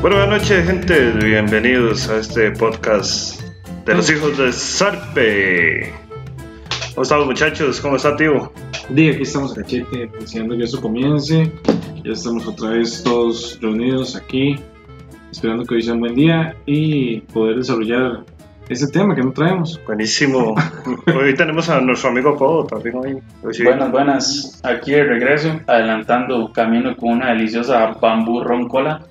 Bueno, buenas noches, gente. Bienvenidos a este podcast de los hijos de Sarpe. ¿Cómo estamos, muchachos? ¿Cómo está, tío? Día, aquí estamos a cachete, deseando que eso comience. Ya estamos otra vez todos reunidos aquí, esperando que hoy sea un buen día y poder desarrollar ese tema que no traemos. Buenísimo. hoy tenemos a nuestro amigo Podo también hoy. hoy sí. Buenas, buenas. Aquí de regreso, adelantando camino con una deliciosa bambú roncola.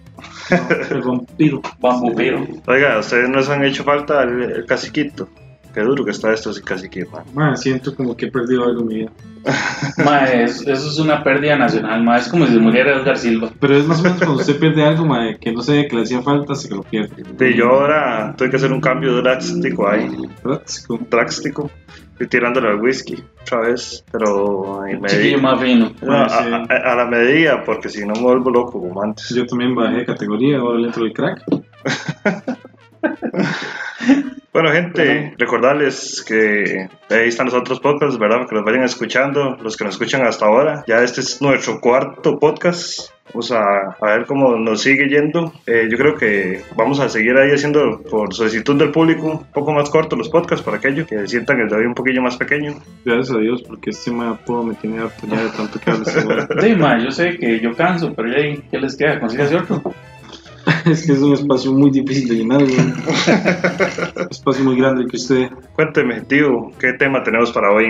El vampiro. Bambú piro. Oiga, ¿ustedes nos han hecho falta el, el caciquito? Qué duro que está esto sin caciquito, man. Man, siento como que he perdido algo en mi vida. Ma, es- eso es una pérdida nacional, ma. Es como si se muriera Edgar Silva. Pero es más o menos cuando usted pierde algo, man, que no sé que le hacía falta, hasta que lo pierde. Sí, yo ahora tuve que hacer un cambio drástico ahí. Práctico. Drástico. Estoy tirándole al whisky otra vez, pero Chiquillo más fino. No, a, a- a la medida, porque si no me vuelvo loco como antes. Yo también bajé de categoría, ahora le entro el crack. Bueno, gente, recordarles que ahí están los otros podcasts, ¿verdad? Que los vayan escuchando, los que nos escuchan hasta ahora. Ya este es nuestro cuarto podcast. Vamos a, a ver cómo nos sigue yendo. Eh, yo creo que vamos a seguir ahí haciendo, por solicitud del público, un poco más cortos los podcasts para aquellos que sientan el de hoy un poquillo más pequeño. Gracias a Dios, porque este me puedo me tiene harto ya de tanto que habla güey. Sí, ma, yo sé que yo canso, pero ya ahí, ¿qué les queda? ¿Consigues otro? Es que es un espacio muy difícil de llenar. Un espacio muy grande que usted. Cuénteme, tío, ¿qué tema tenemos para hoy?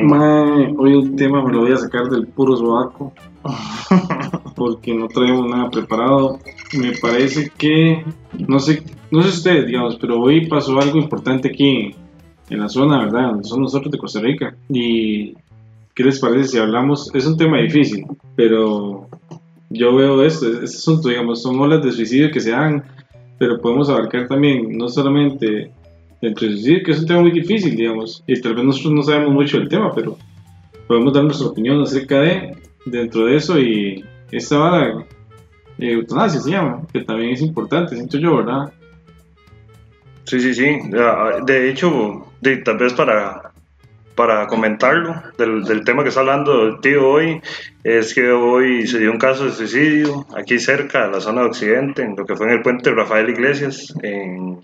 Hoy el tema me lo voy a sacar del puro sobaco. Porque no traemos nada preparado. Me parece que. No sé, no sé ustedes, digamos, pero hoy pasó algo importante aquí en la zona, ¿verdad? Somos nosotros de Costa Rica. Y. ¿Qué les parece si hablamos? Es un tema difícil, pero yo veo esto, este asunto, digamos, son olas de suicidio que se dan, pero podemos abarcar también, no solamente dentro suicidio, que es un tema muy difícil, digamos, y tal vez nosotros no sabemos mucho del tema, pero podemos dar nuestra opinión acerca de, dentro de eso, y esta vara, eh, eutanasia se llama, que también es importante, siento yo, ¿verdad? Sí, sí, sí. De hecho, de- tal vez para, para comentarlo del, del tema que está hablando el tío hoy, es que hoy se dio un caso de suicidio aquí cerca, de la zona de Occidente, en lo que fue en el puente Rafael Iglesias, en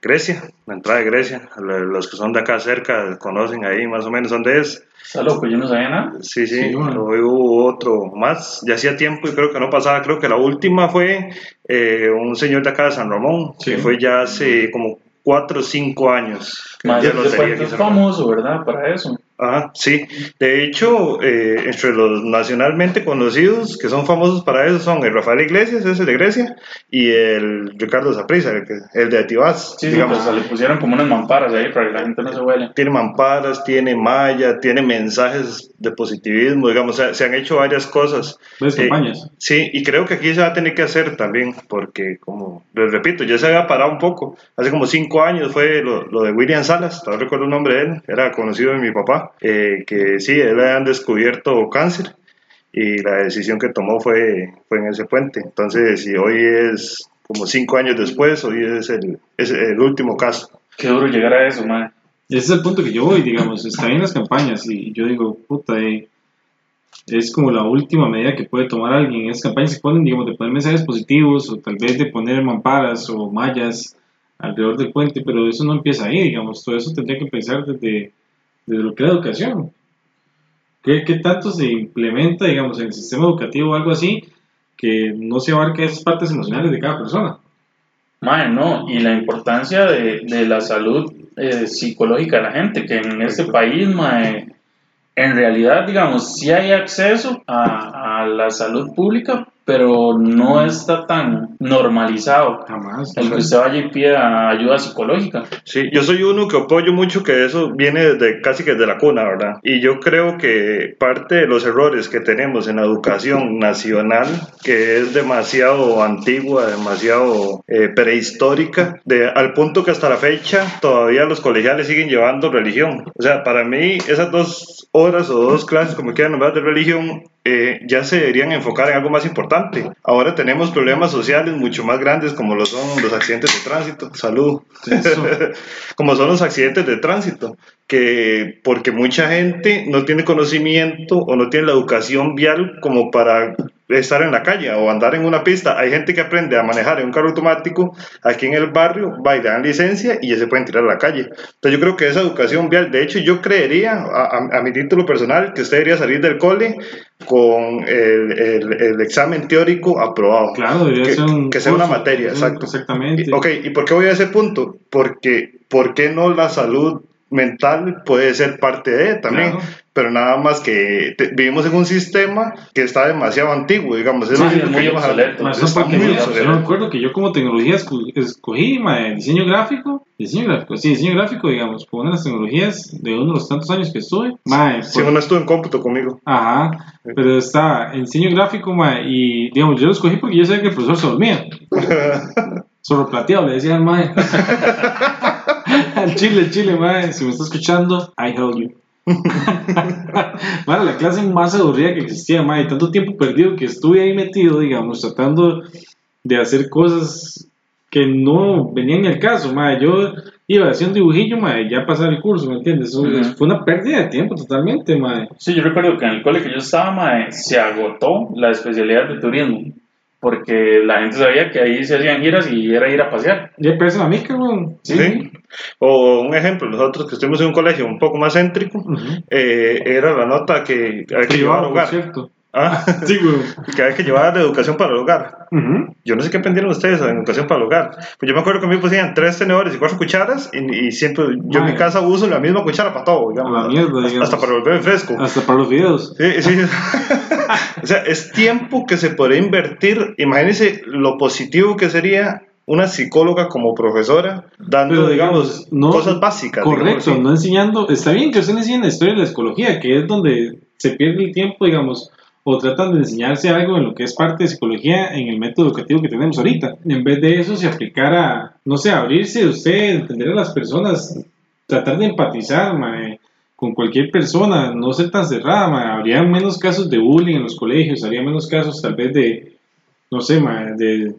Grecia, la entrada de Grecia. Lo- Los que son de acá cerca conocen ahí más o menos dónde es. Está loco, yo no sabía nada. Sí, sí, Sí, bueno. hoy hubo otro más, ya hacía tiempo y creo que no pasaba, creo que la última fue eh, un señor de acá de San Ramón, que Sí. fue ya hace como cuatro o cinco años. que ya lo famoso, ¿verdad? Para eso. Ajá, sí. De hecho, eh, entre los nacionalmente conocidos que son famosos para eso son el Rafael Iglesias, ese de Grecia, y el Ricardo Zaprisa, el, el de Atibás, Sí, sí, digamos. pues, le pusieron como unas mamparas ahí para que la gente no se huele. tiene mamparas, tiene malla, tiene mensajes de positivismo, digamos, se, se han hecho varias cosas. ¿Ves Eh, campañas? Sí, y creo que aquí se va a tener que hacer también, porque como les repito, ya se había parado un poco. Hace como cinco años fue lo, lo de William Salas, todavía recuerdo el nombre de él, era conocido de mi papá, eh, que sí, él le han descubierto cáncer y la decisión que tomó fue, fue en ese puente. Entonces, si hoy es como cinco años después, hoy es el, es el último caso. Qué duro llegar a eso, man. Ese es el punto que yo voy, digamos, está en las campañas y yo digo, puta, eh, es como la última medida que puede tomar alguien. En esas campañas se ponen, digamos, de poner mensajes positivos o tal vez de poner mamparas o mallas alrededor del puente, pero eso no empieza ahí, digamos, todo eso tendría que pensar desde, desde lo que es la educación. ¿Qué, ¿Qué tanto se implementa, digamos, en el sistema educativo o algo así que no se abarca esas partes emocionales de cada persona? Mae, no, y la importancia de, de la salud eh, psicológica de la gente, que en este país, mae, en realidad, digamos, sí hay acceso a, a la salud pública, pero no está tan normalizado Jamás. el que usted vaya y pida ayuda psicológica. Sí, yo soy uno que apoyo mucho que eso viene desde casi que desde la cuna, ¿verdad? Y yo creo que parte de los errores que tenemos en la educación nacional, que es demasiado antigua, demasiado eh, prehistórica, de, al punto que hasta la fecha todavía los colegiales siguen llevando religión. O sea, para mí esas dos horas o dos clases, como quieran nombrar, de religión, eh, ya se deberían enfocar en algo más importante. Ahora tenemos problemas sociales mucho más grandes como lo son los accidentes de tránsito. Salud. Como son los accidentes de tránsito, que porque mucha gente no tiene conocimiento o no tiene la educación vial como para estar en la calle o andar en una pista. Hay gente que aprende a manejar en un carro automático aquí en el barrio, va y le dan licencia y ya se pueden tirar a la calle. Entonces yo creo que esa educación vial, de hecho yo creería, a, a mi título personal, que usted debería salir del cole con el, el, el examen teórico aprobado. Claro, que, ser un que sea curso, una materia, exacto. Exactamente. Y- Ok, ¿y por qué voy a ese punto? Porque, ¿por qué no la salud mental puede ser parte de también? Claro. Pero nada más que te- vivimos en un sistema que está demasiado antiguo, digamos. Es Sí, sí, es muy obsoleto. Eso yo- acuerdo que yo como tecnología esco- escogí ma, diseño gráfico, diseño gráfico, sí, diseño gráfico, digamos, por una de las tecnologías de uno de los tantos años que estuve. Ma, Si por- uno estuvo en cómputo conmigo. Ajá, pero está en diseño gráfico, ma, y digamos, yo lo escogí porque yo sabía que el profesor se dormía. Solo plateado, le decía al mae. chile, chile, mae. Si me está escuchando, I help you. Bueno, la clase más aburrida que existía, y Tanto tiempo perdido que estuve ahí metido, digamos, tratando de hacer cosas que no venían al caso, mae. Yo iba un dibujillo, mae, ya pasar el curso, ¿me entiendes? Eso- Ujú. Fue una pérdida de tiempo totalmente, mae. Sí, yo recuerdo que en el cole que yo estaba, mae, se agotó la especialidad de turismo. Porque la gente sabía que ahí se hacían giras y era ir a pasear. Ya parece la mica, weón. ¿Sí? O un ejemplo, nosotros que estuvimos en un colegio un poco más céntrico, eh, era la nota que que Privado, por hogar. cierto. Ah, Sí, weón. que había que llevar la educación para el hogar. Ujú. Yo no sé qué aprendieron ustedes en educación para el hogar. Pues yo me acuerdo que a mí me pusían tres tenedores y cuatro cucharas y, y siempre yo en mi casa uso la misma cuchara para todo, digamos. La mierda, hasta, digamos. hasta para volver fresco. Hasta para los videos. Sí, sí. o sea, es tiempo que se podría invertir. Imagínense lo positivo que sería una psicóloga como profesora dando, Pero, digamos, digamos, no- cosas básicas. Correcto, no enseñando. Está bien que usted enseñe la historia de la psicología, que es donde se pierde el tiempo, digamos, o tratan de enseñarse algo en lo que es parte de psicología en el método educativo que tenemos ahorita. En vez de eso, se aplicara, no sé, abrirse usted, entender a las personas, tratar de empatizar, con cualquier persona, no ser tan cerrada, habría menos casos de bullying en los colegios, habría menos casos tal vez de, no sé, mae, de,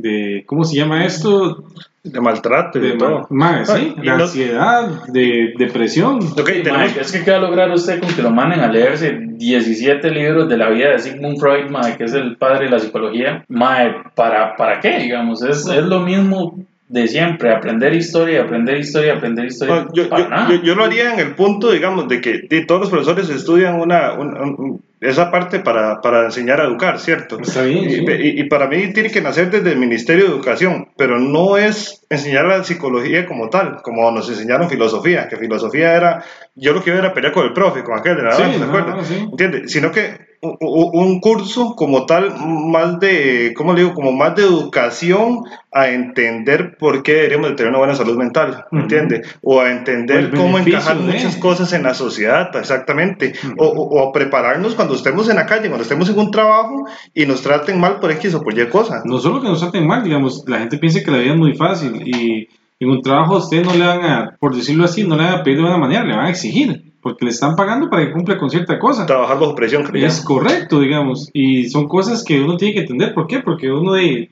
de, ¿cómo se llama esto? De maltrato y de De todo. ma- sí, Ah, de no- ansiedad, de depresión. Ok, Sí, tenemos- es que ¿qué va a lograr usted con que lo manden a leerse 17 libros de la vida de Sigmund Freud, mae, que es el padre de la psicología? Mae, ¿para, ¿para qué, digamos? Es, es lo mismo de siempre, aprender historia, aprender historia, aprender historia. No, yo, para yo- nada. yo- yo lo haría en el punto, digamos, de que de todos los profesores estudian una, un- un- esa parte para, para enseñar a educar, ¿cierto? Está bien, Y, sí. y- y para mí tiene que nacer desde el Ministerio de Educación, pero no es enseñar la psicología como tal, como nos enseñaron filosofía, que filosofía era, yo lo que iba era pelear con el profe, con aquel de la Sí, ¿se no, no, sí. ¿Entiende? Sino que un curso como tal, más de, ¿cómo le digo? Como más de educación a entender por qué deberíamos de tener una buena salud mental, Ujú. ¿entiende? O a entender el cómo encajar de. muchas cosas en la sociedad, exactamente. O, o- prepararnos cuando estemos en la calle, cuando estemos en un trabajo y nos traten mal por X o por Y cosa. No solo que nos traten mal, digamos, la gente piensa que la vida es muy fácil y en un trabajo a usted no le van a, por decirlo así, no le van a pedir de buena manera, le van a exigir, porque le están pagando para que cumpla con cierta cosa. Trabajar bajo presión, creo. Es correcto, digamos, y son cosas que uno tiene que entender. ¿Por qué? Porque uno de,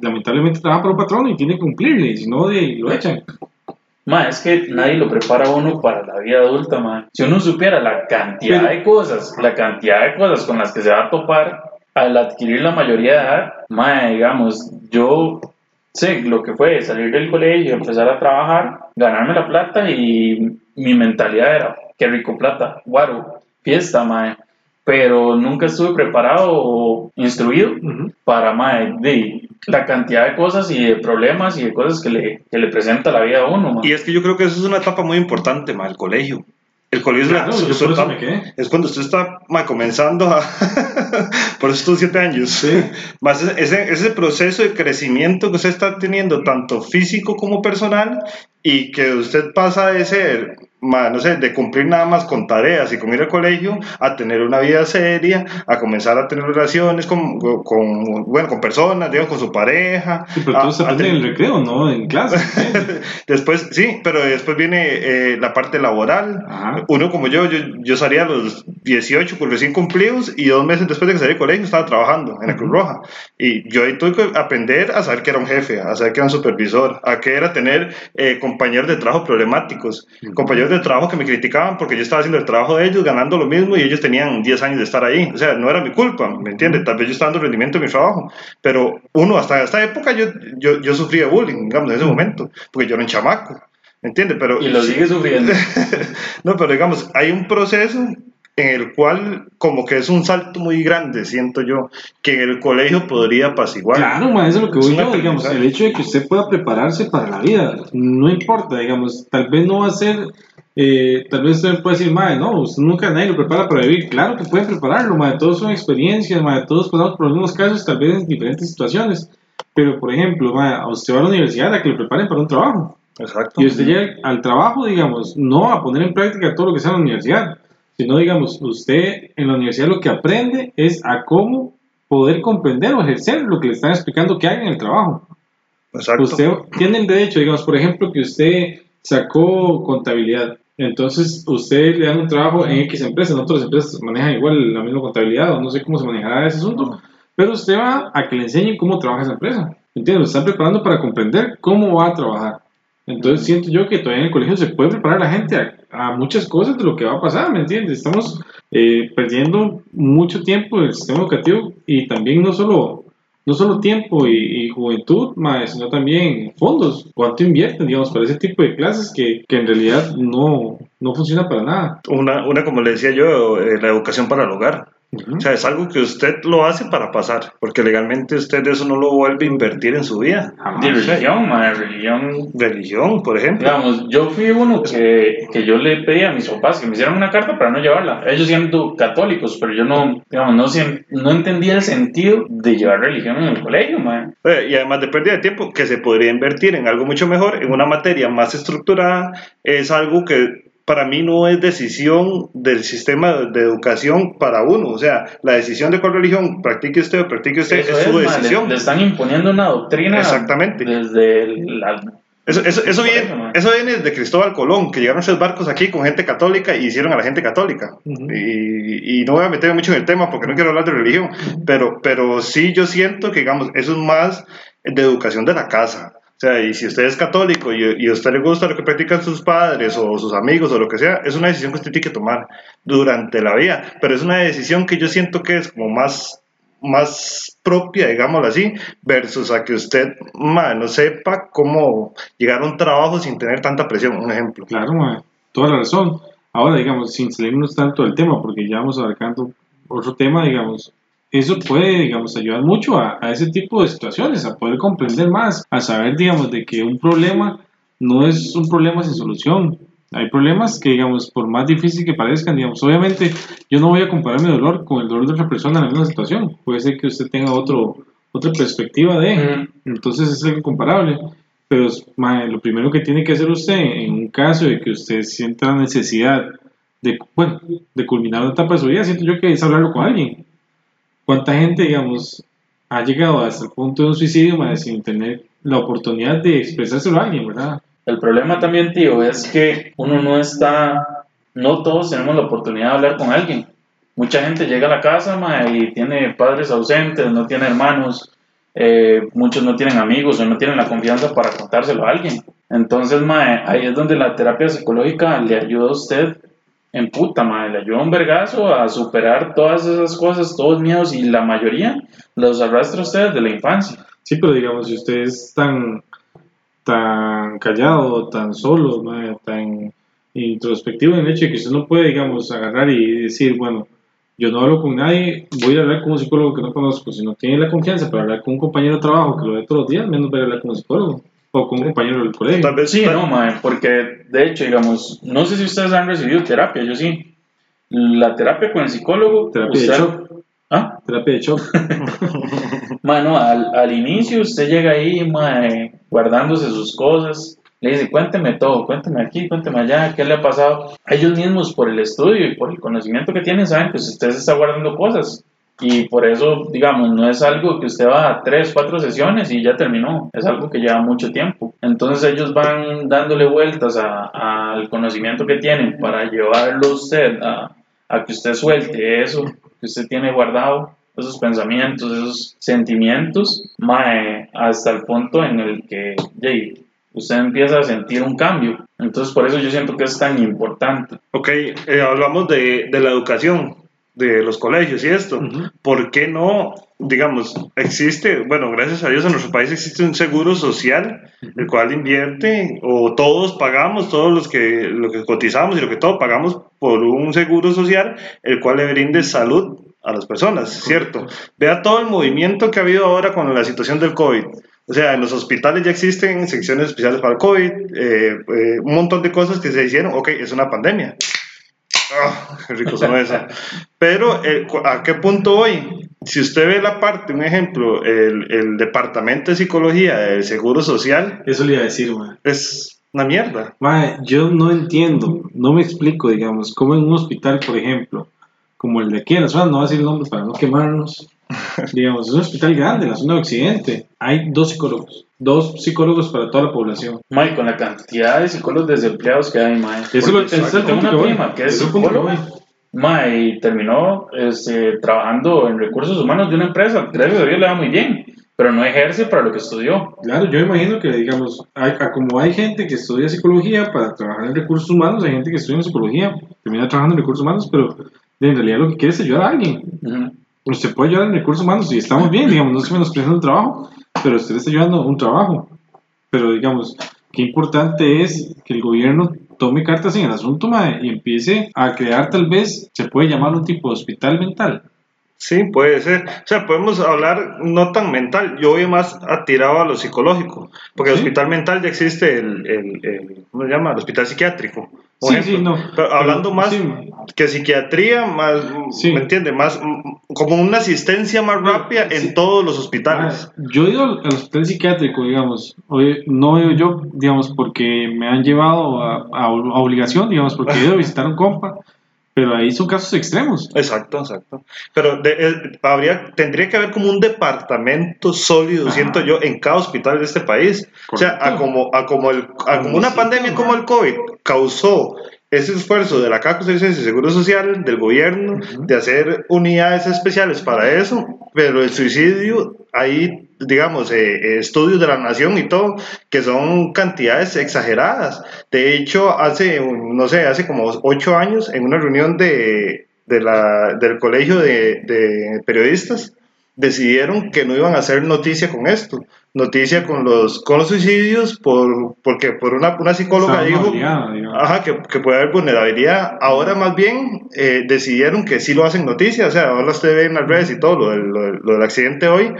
lamentablemente trabaja para un patrón y tiene que cumplirle, si no, de, lo echan. Ma, es que nadie lo prepara a uno para la vida adulta, ma. Si uno supiera la cantidad Pero- de cosas, la cantidad de cosas con las que se va a topar al adquirir la mayoría de edad, ma, digamos, yo sé lo que fue salir del colegio, empezar a trabajar, ganarme la plata y mi mentalidad era, qué rico plata, guaro, fiesta, ma. Pero nunca estuve preparado o instruido para mae, de la cantidad de cosas y de problemas y de cosas que le, que le presenta la vida a uno. mae. Y es que yo creo que eso es una etapa muy importante, ma, el colegio. El colegio es, la- su- etapa- es cuando usted está ma, comenzando a... por estos siete años. Más ese, ese- ese proceso de crecimiento que usted está teniendo, tanto físico como personal, y que usted pasa de ser, ma, no sé, de cumplir nada más con tareas y con ir al colegio, a tener una vida seria, a comenzar a tener relaciones con, con, bueno, con personas, digamos, con su pareja. Sí, pero a- todo se aprende en tener- el recreo, no en clase. Después, sí, pero después viene eh, la parte laboral. Ajá. Uno como yo, yo, yo salía a los 18 con recién cumplidos y dos meses después de que salí del colegio estaba trabajando en la Cruz Roja. Y yo ahí tuve que aprender a saber que era un jefe, a saber que era un supervisor, a que era tener eh, compañeros de trabajo problemáticos, compañeros compañeros de trabajo que me criticaban porque yo estaba haciendo el trabajo de ellos, ganando lo mismo y ellos tenían 10 años de estar ahí. O sea, no era mi culpa, ¿me entiendes? Tal vez yo estaba dando rendimiento en mi trabajo, pero uno hasta esta época yo, yo, yo sufría bullying, digamos, en ese momento, porque yo era un chamaco. ¿Me entiendes? Pero, Y lo sigue sufriendo. no, pero digamos, hay un proceso en el cual como que es un salto muy grande, siento yo, que en el colegio podría apaciguar. Claro, ma, eso es lo que voy yo, digamos, el hecho de que usted pueda prepararse para la vida, no importa, digamos, tal vez no va a ser, eh, tal vez usted puede decir, madre, no, usted nunca nadie lo prepara para vivir, claro que puede prepararlo, madre, todos son experiencias, madre, todos pasamos por algunos casos, tal vez en diferentes situaciones, pero por ejemplo, madre, a usted va a la universidad a que lo preparen para un trabajo, Exacto. y usted llega al trabajo, digamos, no a poner en práctica todo lo que sea en la universidad, sino, digamos, usted en la universidad lo que aprende es a cómo poder comprender o ejercer lo que le están explicando que hay en el trabajo. Exacto. Usted tiene el derecho, digamos, por ejemplo, que usted sacó contabilidad. Entonces, usted le dan un trabajo en X empresa, en otras empresas manejan igual la misma contabilidad, o no sé cómo se manejará ese asunto, pero usted va a que le enseñen cómo trabaja esa empresa. ¿Entiendes? Lo están preparando para comprender cómo va a trabajar. Entonces, siento yo que todavía en el colegio se puede preparar a la gente a, a muchas cosas de lo que va a pasar, ¿me entiendes? Estamos eh, perdiendo mucho tiempo en el sistema educativo y también no solo no solo tiempo y, juventud, más, sino también fondos. ¿Cuánto invierten, digamos, para ese tipo de clases que, que en realidad no, no funciona para nada? Una, una, como le decía yo, eh, la educación para el hogar. O sea, es algo que usted lo hace para pasar, porque legalmente usted eso no lo vuelve a invertir en su vida. Jamás. De religión, ma, religión. Religión, por ejemplo. Digamos, yo fui uno que, que yo le pedí a mis papás que me hicieran una carta para no llevarla. Ellos siendo católicos, pero yo no, digamos, no, no entendía el sentido de llevar religión en el colegio, ma. Eh, Y además de pérdida de tiempo, que se podría invertir en algo mucho mejor, en una materia más estructurada, es algo que para mí no es decisión del sistema de educación para uno. O sea, la decisión de cuál religión practique usted o practique usted Eso es su decisión. Le, están imponiendo una doctrina Exactamente. desde la... Eso, eso, viene, eso, viene de Cristóbal Colón, que llegaron tres barcos aquí con gente católica y hicieron a la gente católica. Y, y no voy a meterme mucho en el tema porque no quiero hablar de religión, pero, pero sí yo siento que, digamos, eso es más de educación de la casa. O sea, y si usted es católico y, y a usted le gusta lo que practican sus padres o sus amigos o lo que sea, es una decisión que usted tiene que tomar durante la vida. Pero es una decisión que yo siento que es como más más propia, digámoslo así, versus a que usted ma, no sepa cómo llegar a un trabajo sin tener tanta presión, un ejemplo. Claro, ma, toda la razón. Ahora, digamos, sin salirnos tanto del tema, porque ya vamos abarcando otro tema, digamos, eso puede, digamos, ayudar mucho a, a ese tipo de situaciones, a poder comprender más, a saber, digamos, de que un problema no es un problema sin solución. Hay problemas que, digamos, por más difícil que parezcan, digamos, obviamente yo no voy a comparar mi dolor con el dolor de otra persona en la misma situación. Puede ser que usted tenga otro, otra perspectiva de, Ujú. entonces es algo comparable. Pero mae, lo primero que tiene que hacer usted en un caso de que usted sienta la necesidad de, bueno, de culminar una etapa de su vida, siento yo que es hablarlo con alguien. ¿Cuánta gente, digamos, ha llegado hasta el punto de un suicidio sin tener la oportunidad de expresárselo a alguien, verdad? El problema también, tío, es que uno no está, no todos tenemos la oportunidad de hablar con alguien. Mucha gente llega a la casa y tiene padres ausentes, no tiene hermanos, eh, muchos no tienen amigos o no tienen la confianza para contárselo a alguien. Entonces, ahí es donde la terapia psicológica le ayuda a usted en puta, ma, le ayuda un vergazo a superar todas esas cosas, todos miedos y la mayoría los arrastra usted desde la infancia. Sí, pero digamos, si usted es tan, tan callado, tan solo, mae, tan introspectivo en el hecho de que usted no puede, digamos, agarrar y decir, bueno, yo no hablo con nadie, voy a hablar con un psicólogo que no conozco. Si no tiene la confianza para hablar con un compañero de trabajo que lo ve todos los días, menos voy a hablar con un psicólogo o con un compañero del colegio. Tal vez Sí, tal- no, mae, porque de hecho, digamos, no sé si ustedes han recibido terapia, yo sí. La terapia con el psicólogo, Terapia de shock. ¿Ah? Terapia de shock. Mano, al, al inicio usted llega ahí, mae, guardándose sus cosas, le dice, cuénteme todo, cuénteme aquí, cuénteme allá, qué le ha pasado. Ellos mismos, por el estudio y por el conocimiento que tienen, saben que usted se está guardando cosas. Y por eso, digamos, no es algo que usted va a tres, cuatro sesiones y ya terminó. Es algo que lleva mucho tiempo. Entonces ellos van dándole vueltas al conocimiento que tienen para llevarlo usted a, a que usted suelte eso que usted tiene guardado, esos pensamientos, esos sentimientos, mae, hasta el punto en el que usted empieza a sentir un cambio. Entonces, por eso yo siento que es tan importante. Ok, eh, hablamos de, de, la educación, de los colegios y esto. Uh -huh. ¿Por qué no, digamos, existe, bueno, gracias a Dios en nuestro país existe un seguro social, uh -huh. el cual invierte, o todos pagamos, todos los que, lo que cotizamos y lo que todos pagamos por un seguro social, el cual le brinde salud a las personas, ¿cierto? Vea todo el movimiento que ha habido ahora con la situación del COVID. O sea, en los hospitales ya existen secciones especiales para el COVID, eh, eh, un montón de cosas que se hicieron. Ok, es una pandemia. Oh, qué rico son esa. Pero, eh, ¿a qué punto voy? Si usted ve la parte, un ejemplo, el, el departamento de psicología del Seguro Social. Eso le iba a decir, man. Es una mierda. Man, yo no entiendo, no me explico, digamos, cómo en un hospital, por ejemplo, como el de aquí en la zona, no voy a decir el nombre para no quemarnos, digamos, es un hospital grande en la zona de Occidente, hay dos psicólogos, dos psicólogos para toda la población. Mike, con la cantidad de psicólogos desempleados que hay, Mike. Eso lo, es el tengo una que prima voy. que es el psicóloga. Mae, terminó este, trabajando en recursos humanos de una empresa. Gracias a Dios le va muy bien, pero no ejerce para lo que estudió. Claro, yo imagino que, digamos, hay, como hay gente que estudia psicología para trabajar en recursos humanos, hay gente que estudia en psicología, termina trabajando en recursos humanos, pero en realidad lo que quiere es ayudar a alguien. Ujú. Usted puede ayudar en recursos humanos y estamos bien, digamos, no se menospreciando un trabajo, pero usted está a un trabajo. Pero, digamos, qué importante es que el gobierno tome cartas en el asunto mae, y empiece a crear, tal vez, se puede llamar un tipo de hospital mental. Sí, puede ser. O sea, podemos hablar no tan mental. Yo voy más atirado a lo psicológico. Porque el hospital mental ya existe el, el, el- ¿cómo se llama? El hospital psiquiátrico. Por Sí, ejemplo. sí, no. Pero hablando Pero, más sí, que psiquiatría, más. ¿me entiende? Más como una asistencia más rápida en todos los hospitales. Ah, Yo he ido al al hospital psiquiátrico, digamos. Oye, No he yo, digamos, porque me han llevado a, a- a obligación, digamos, porque he ido a visitar a un compa. Pero ahí son casos extremos. Exacto, exacto. Pero de- eh, habría, tendría que haber como un departamento sólido, Ajá. siento yo, en cada hospital de este país. O sea, a Correcto. como, a como, el, a como una Sí, pandemia como el COVID causó ese esfuerzo de la Caja Costarricense Seguro Social, del gobierno, Ujú. de hacer unidades especiales para eso, pero el suicidio, hay, digamos, eh, estudios de la nación y todo, que son cantidades exageradas. De hecho, hace, no sé, hace como ocho años, en una reunión de, del colegio de periodistas, decidieron que no iban a hacer noticia con esto, noticia con los, con los suicidios, por, porque por una, una psicóloga dijo... Ajá, que, que puede haber vulnerabilidad. Ahora más bien eh, decidieron que sí lo hacen noticia, o sea, ahora usted ve en las redes y todo lo del, lo del- lo del accidente hoy,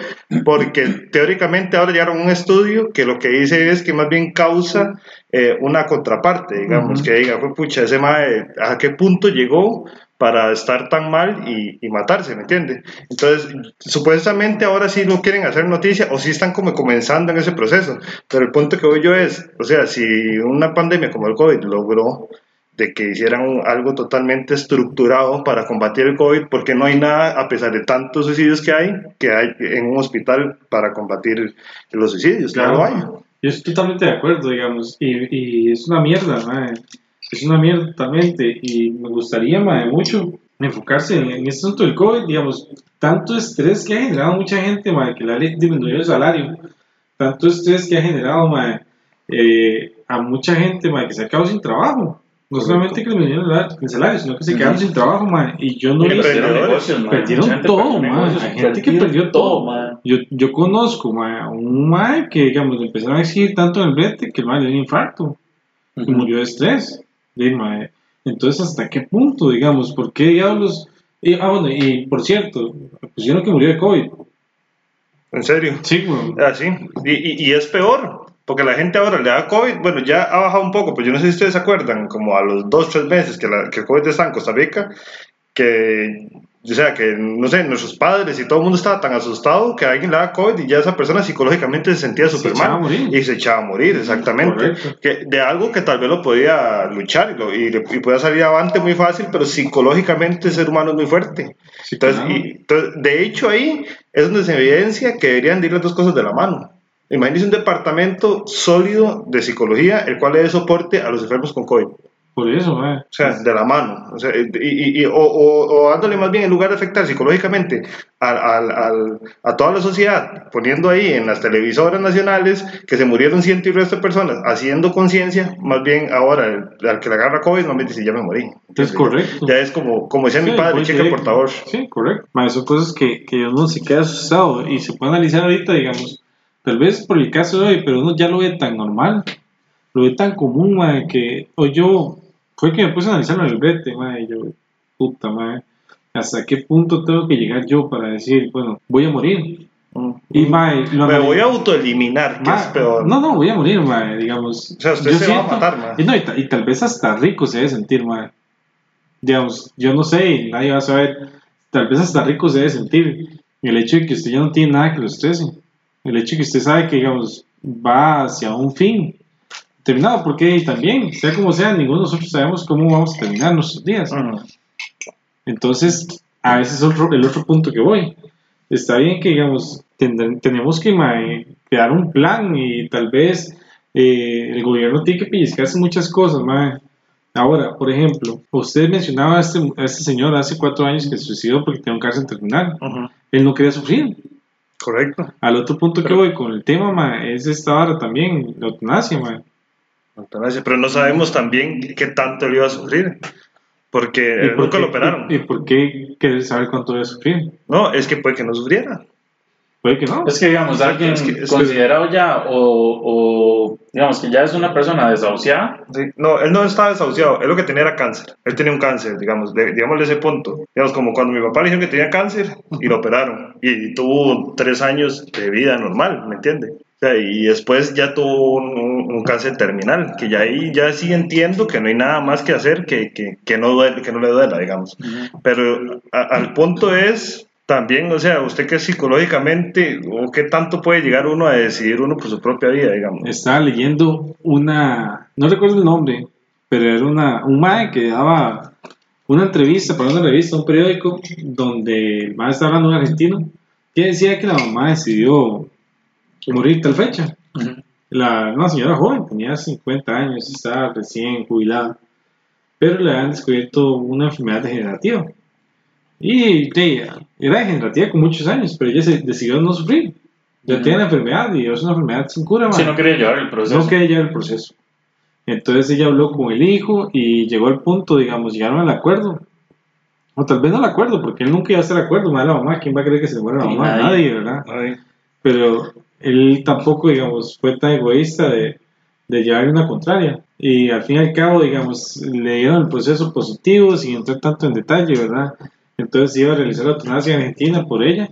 porque teóricamente ahora llegaron a un estudio que lo que dice es que más bien causa eh, una contraparte, digamos, que diga, fue pucha, ese mae, ¿a qué punto llegó? Para estar tan mal y, y matarse, ¿me entiende? Entonces, supuestamente ahora sí lo quieren hacer noticia o sí están como comenzando en ese proceso, pero el punto que voy yo es, o sea, si una pandemia como el COVID logró de que hicieran un- algo totalmente estructurado para combatir el COVID, porque no hay nada, a pesar de tantos suicidios que hay, que hay en un hospital para combatir los suicidios, no lo hay. Yo estoy totalmente de acuerdo, digamos, y, y es una mierda, mae. Es una mierda totalmente, y me gustaría, mucho enfocarse en, en este asunto del COVID, digamos, tanto estrés que ha generado mucha gente, mae, que le ha disminuido el salario, tanto estrés que ha generado, mae, eh, a mucha gente, mae, que se ha quedado sin trabajo, no solamente que le disminuyeron el- el salario, sino que se quedaron Ujú. sin trabajo, mae, y yo no Y perdieron negocios, perdieron todo, Hay gente que perdió todo. Yo, yo conozco a un mae que, digamos, le empezaron a exigir tanto en el brete que el mae le dio un infarto y Ujú. murió de estrés. Sí, mae. Entonces, ¿hasta qué punto, digamos? ¿Por qué diablos? Y, ah, bueno, y por cierto, pusieron que murió de COVID. En serio. Sí, weón. Así. Y, y, y es peor, porque la gente ahora le da COVID, bueno, ya ha bajado un poco, pero yo no sé si ustedes se acuerdan, como a los dos, tres meses que, la, que el COVID está en Costa Rica, que, o sea, que, no sé, nuestros padres y todo el mundo estaba tan asustado que alguien le da COVID y ya esa persona psicológicamente se sentía Se súper mal y se echaba a morir, exactamente. Que, de algo que tal vez lo podía luchar y, lo, y, y podía salir avante muy fácil, pero psicológicamente el ser humano es muy fuerte. Sí, Entonces, claro. y- entonces, de hecho, ahí es donde se evidencia que deberían de ir las dos cosas de la mano. Imagínense un departamento sólido de psicología, el cual le dé soporte a los enfermos con COVID. Por eso, mae. O sea, de la mano. O, sea, y, y- y- o, o- o dándole más bien en lugar de afectar psicológicamente al- al- al- a toda la sociedad, poniendo ahí en las televisoras nacionales que se murieron ciento y resto de personas, haciendo conciencia, más bien ahora el, al que le agarra COVID, no me dice, ya me morí. Es correcto. Ya es como, como decía mi Sí, padre, pues, cheque sí. portador. Sí, correcto. Mae, son cosas que, que uno se queda asustado y se puede analizar ahorita, digamos, tal vez por el caso de hoy, pero uno ya lo ve tan normal, lo ve tan común, que o yo, fue que me puse a analizarlo en el brete, mae, y yo, puta, mae, ¿hasta qué punto tengo que llegar yo para decir, bueno, voy a morir? Y, mae, lo me voy a autoeliminar, que es peor. No, no, voy a morir, mae, digamos. O sea, usted Yo se va a matar, mae. Y, no, y, ta- y tal vez hasta rico se debe sentir, mae. Digamos, yo no sé, y nadie va a saber. Tal vez hasta rico se debe sentir. El hecho de que usted ya no tiene nada que lo estrese. El hecho de que usted sabe que, digamos, va hacia un fin terminado. Porque también, sea como sea, ninguno de nosotros sabemos cómo vamos a terminar nuestros días. Entonces, a ese es otro, el otro punto que voy. Está bien que, digamos, tenemos que mae, crear un plan y tal vez eh, el gobierno tiene que pellizcarse muchas cosas, mae. Ahora, por ejemplo, usted mencionaba a este, a este señor hace cuatro años que se suicidó porque tenía un cáncer terminal. Ujú. Él no quería sufrir. Correcto. Al otro punto que voy con el tema, mae, es esta hora también, la eutanasia, mae. Eutanasia, Pero no sabemos también qué tanto le iba a sufrir. Porque ¿Y por nunca qué- lo operaron. ¿Y, y por qué querer saber cuánto iba a sufrir? No, es que puede que no sufriera. Puede que no. Es que, digamos, alguien es que- es que- considerado ya o, o, digamos, que ya es una persona desahuciada, Sí, No, él no estaba desahuciado, él lo que tenía era cáncer. Él tenía un cáncer, digamos, de, digámosle ese punto. Digamos, como cuando mi papá le dijeron que tenía cáncer y lo operaron. Y tuvo tres años de vida normal, ¿me entiende? Sea, y después ya tuvo un, un- un cáncer terminal, que ya ahí ya sí entiendo que no hay nada más que hacer que, que, que no, duele, que no le duela, digamos. Pero a- al punto es también, o sea, usted que psicológicamente, o qué tanto puede llegar uno a decidir uno por su propia vida, digamos. estaba leyendo una, no recuerdo el nombre, pero era una, un mae que daba una entrevista para una revista, un periódico, donde el mae estaba hablando un argentino, que decía que la mamá decidió morir tal fecha. La, una señora joven, tenía 50 años, estaba recién jubilada, pero le habían descubierto una enfermedad degenerativa. Y de- era degenerativa con muchos años, pero ella se decidió no sufrir. Ya Ujú. tiene la enfermedad y es una enfermedad sin cura. si mae. no quería llevar el proceso. No quería llevar el proceso. Entonces ella habló con el hijo y llegó al punto, digamos, llegaron al acuerdo. O tal vez no al acuerdo, porque él nunca iba a de acuerdo, más la mamá, ¿quién va a creer que se muera la Sí, mamá? nadie. Nadie, ¿verdad? Ay, Pero él tampoco, digamos, fue tan egoísta de, de llevarle una contraria. Y al fin y al cabo, digamos, le dieron el proceso positivo, sin entrar tanto en detalle, ¿verdad? Entonces iba a realizar la eutanasia en Argentina por ella.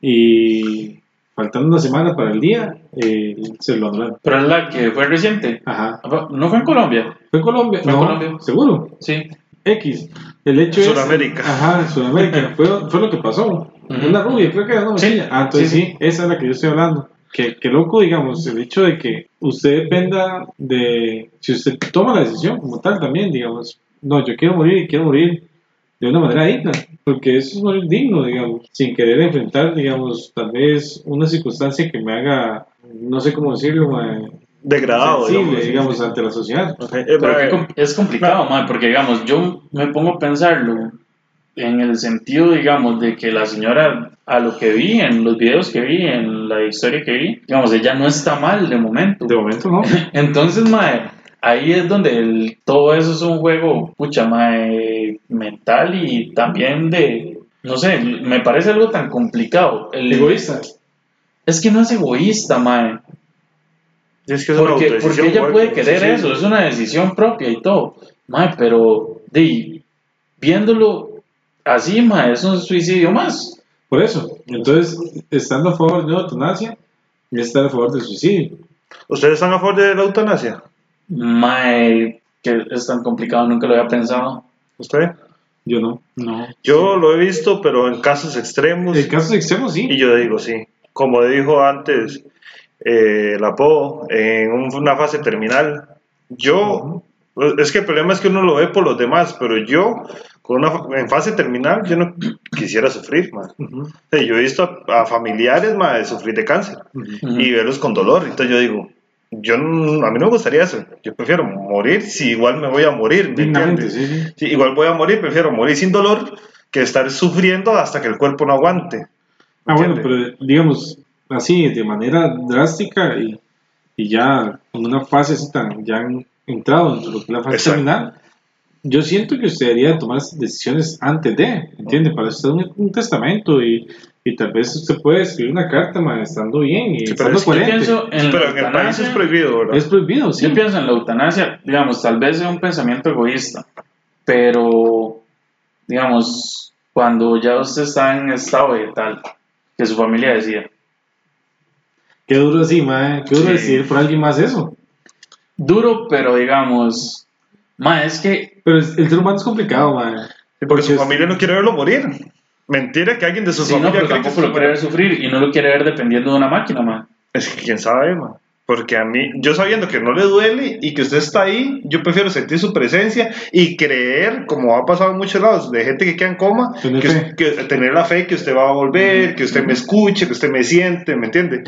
Y faltando una semana para el día, eh, se lo anularon. Pero es la que fue reciente. Ajá. ¿No fue en Colombia? ¿Fue Colombia? Fue no, Colombia. seguro. Sí. X. El hecho es. Sudamérica. Ajá, Sudamérica. fue, fue lo que pasó. Una rubia, creo que era una Sí. mochila. Ah, entonces Sí, sí, sí. esa es la que yo estoy hablando. Que, que loco, digamos, el hecho de que usted dependa de. Si usted toma la decisión como tal también, digamos, no, yo quiero morir y quiero morir de una manera digna, porque eso es morir digno, digamos, sin querer enfrentar, digamos, tal vez una circunstancia que me haga, no sé cómo decirlo, ma- degradado, sensible, digamos. digamos, ante la sociedad. Ok, eh, Pero porque- es com- es complicado, mae, porque digamos, yo me pongo a pensarlo en el sentido, digamos, de que la señora, a lo que vi, en los videos que vi, en la historia que vi, digamos, ella no está mal de momento. De momento no. Entonces, mae, ahí es donde el- todo eso es un juego, pucha, mae, mental y también de, no sé, me parece algo tan complicado. El- Egoísta. Es que no es egoísta, mae. es que es una Porque, autodecisión, porque ella puede sí, querer sí. eso, es una decisión propia y todo. Mae, pero de, viéndolo así, mae, es un suicidio más. Por eso, entonces, estando a favor de la eutanasia, y estar a favor del suicidio. ¿Ustedes están a favor de la eutanasia? Mae, que es tan complicado, nunca lo había pensado. ¿Usted? Yo no. No. Yo lo he visto, pero en casos extremos. En casos extremos, sí. Y yo digo, sí. Como dijo antes eh, la PO, en un- una fase terminal, yo, es que el problema es que uno lo ve por los demás, pero yo, con una, en fase terminal, yo no quisiera sufrir, O sea, yo he visto a, a familiares, man, sufrir de cáncer. Ujú. y verlos con dolor, entonces yo digo, yo no- a mí no me gustaría eso. Yo prefiero morir si igual me voy a morir. ¿me Dignamente, entiendes? sí, sí. Sí, igual voy a morir, prefiero morir sin dolor que estar sufriendo hasta que el cuerpo no aguante. Ah, bueno, pero digamos, así, de manera drástica y, y ya en una fase así tan, ya han entrado en lo que es la fase Exacto. terminal, yo siento que usted debería tomar esas decisiones antes de, ¿entiende? Para eso está un, un testamento y, y tal vez usted puede escribir una carta, ma, estando bien y Sí, pero estando es que Yo coherente. pienso en Pero la en el país es prohibido, ¿verdad? Es prohibido, sí. Yo pienso en la eutanasia, digamos, tal vez es un pensamiento egoísta, pero, digamos, cuando ya usted está en estado vegetal, que su familia decida. Qué duro así, ma, qué duro Sí. decidir por alguien más eso. Duro, pero digamos, ma, es que, Pero es- el ser humano es complicado, ma. Sí, porque su es- familia no quiere verlo morir. Mentira que alguien de su no, familia pero cree que lo quiere ver sufrir y no lo quiere ver dependiendo de una máquina, ma. Es que quién sabe, man. Porque a mí, yo sabiendo que no le duele y que usted está ahí, yo prefiero sentir su presencia y creer, como ha pasado en muchos lados, de gente que queda en coma, que, que- tener la fe que usted va a volver, que usted me escuche, que usted me siente, ¿me entiende?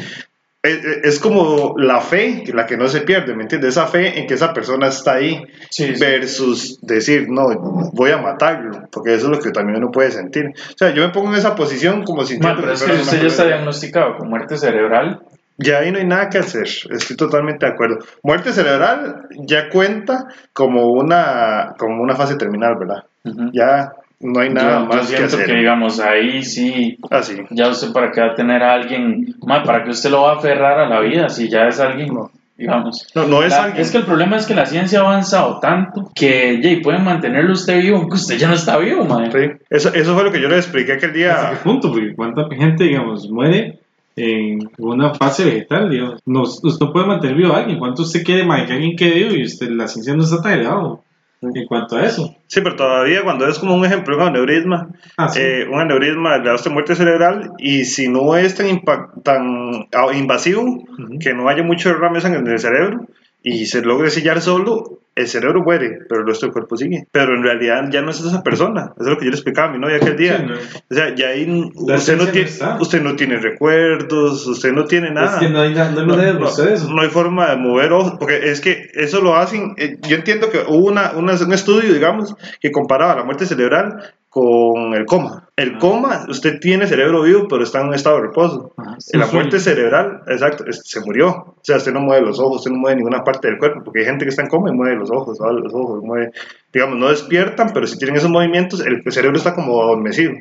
Es, es- es como la fe, la que no se pierde, ¿me entiende? Esa fe en que esa persona está ahí Sí, sí. versus decir, no, voy a matarlo, porque eso es lo que también uno puede sentir. O sea, yo me pongo en esa posición como Ma, sintiendo pero es que usted ya está diagnosticado con muerte cerebral. ya ahí no hay nada que hacer, estoy totalmente de acuerdo. Muerte cerebral ya cuenta como una, como una fase terminal, ¿verdad? Ya no hay nada yo, yo más que siento hacer. que, digamos, ahí sí Así. ya usted para qué va a tener a alguien, ma, para que usted lo va a aferrar a la vida si ya es alguien, No. digamos. No, no es La- alguien. es que el problema es que la ciencia ha avanzado tanto que ya, y pueden mantenerlo usted vivo, aunque usted ya no está vivo. Sí. Eso, eso fue lo que yo le expliqué aquel ¿Hasta día. qué punto? Porque cuánta gente, digamos, muere en una fase vegetal, digamos. No, usted puede mantener vivo a alguien. ¿Cuánto usted quiere ma, que alguien quede vivo y usted, la ciencia no está tan elevado en cuanto a eso? Sí, pero todavía cuando es como un ejemplo, un aneurisma, Ah, sí. eh, un aneurisma le usted muerte cerebral y si no es tan, impact- tan ah, invasivo, que no haya mucho derrame de sangre en el cerebro y se logre sellar solo, el cerebro muere, pero el resto del cuerpo sigue. Pero en realidad ya no es esa persona. Eso es lo que yo le explicaba a mi novia aquel día. Sí, no. O sea, ya ahí usted no, no tiene, está. usted no tiene recuerdos, usted no tiene nada. Es que no hay, no hay manera de eso. no hay forma de mover ojos, porque es que eso lo hacen. eh, yo entiendo que hubo una, una- un estudio, digamos, que comparaba la muerte cerebral con el coma. El Ah. coma, usted tiene cerebro vivo, pero está en un estado de reposo. Es En la muerte cerebral, exacto, se murió. O sea, usted no mueve los ojos, usted no mueve ninguna parte del cuerpo, porque hay gente que está en coma y mueve los ojos, abre los ojos, mueve, digamos, no despiertan, pero si tienen esos movimientos, el cerebro está como adormecido.